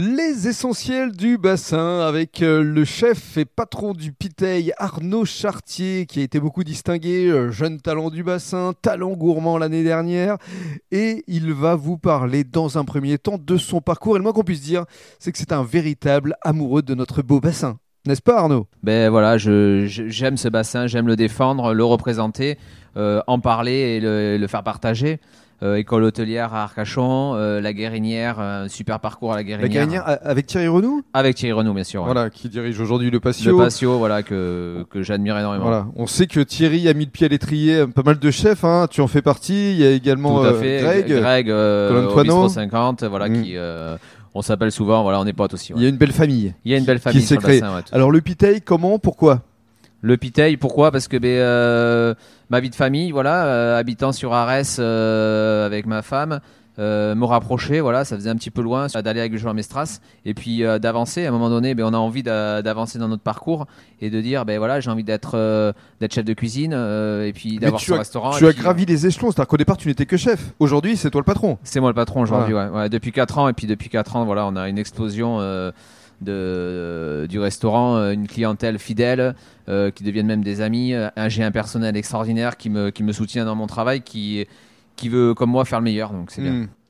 Les essentiels du bassin avec euh, le chef et patron du Piteil, Arnaud Chartier, qui a été beaucoup distingué, euh, jeune talent du bassin, talent gourmand l'année dernière. Et il va vous parler dans un premier temps de son parcours. Et le moins qu'on puisse dire, c'est que c'est un véritable amoureux de notre beau bassin. N'est-ce pas Arnaud? Ben voilà, je- je- j'aime ce bassin, j'aime le défendre, le représenter, euh, en parler et le, le faire partager. Euh, école hôtelière à Arcachon, euh, la Guérinière, un super parcours à la La Guérinière. Guérinière a- avec Thierry Renou Avec Thierry Renaud, bien sûr. ouais. Voilà, qui dirige aujourd'hui le Patio. Le patio, voilà, que, que j'admire énormément. Voilà. On sait que Thierry a mis le pied à l'étrier, euh, pas mal de chefs, hein. tu en fais partie. Il y a également Tout à euh, fait. Greg. Greg euh, au Toineau. Bistro 50, voilà, Mm. qui, euh, on s'appelle souvent, voilà, on est potes aussi. ouais. Il y a une belle famille. Il y a une belle qui famille s'est créée. ouais, tout- Alors le Piteil, comment Pourquoi? Le Piteil, pourquoi? Parce que ben, euh, ma vie de famille, voilà, euh, habitant sur Arès euh, avec ma femme, euh, me rapprocher, voilà, ça faisait un petit peu loin d'aller avec Jean Mestras et puis euh, d'avancer. À un moment donné, ben, on a envie d'a- d'avancer dans notre parcours et de dire, ben voilà, j'ai envie d'être euh, d'être chef de cuisine et puis d'avoir ce as, restaurant. tu as puis, gravi les échelons, c'est-à-dire qu'au départ tu n'étais que chef. Aujourd'hui c'est toi le patron. C'est moi le patron aujourd'hui, ouais. Ouais, Depuis 4 ans, et puis depuis 4 ans, voilà, on a une explosion de, du restaurant, une clientèle fidèle, euh, qui deviennent même des amis, un, j'ai un personnel extraordinaire qui me, qui me soutient dans mon travail, qui, qui veut, comme moi, faire le meilleur, donc c'est bien. Hmm.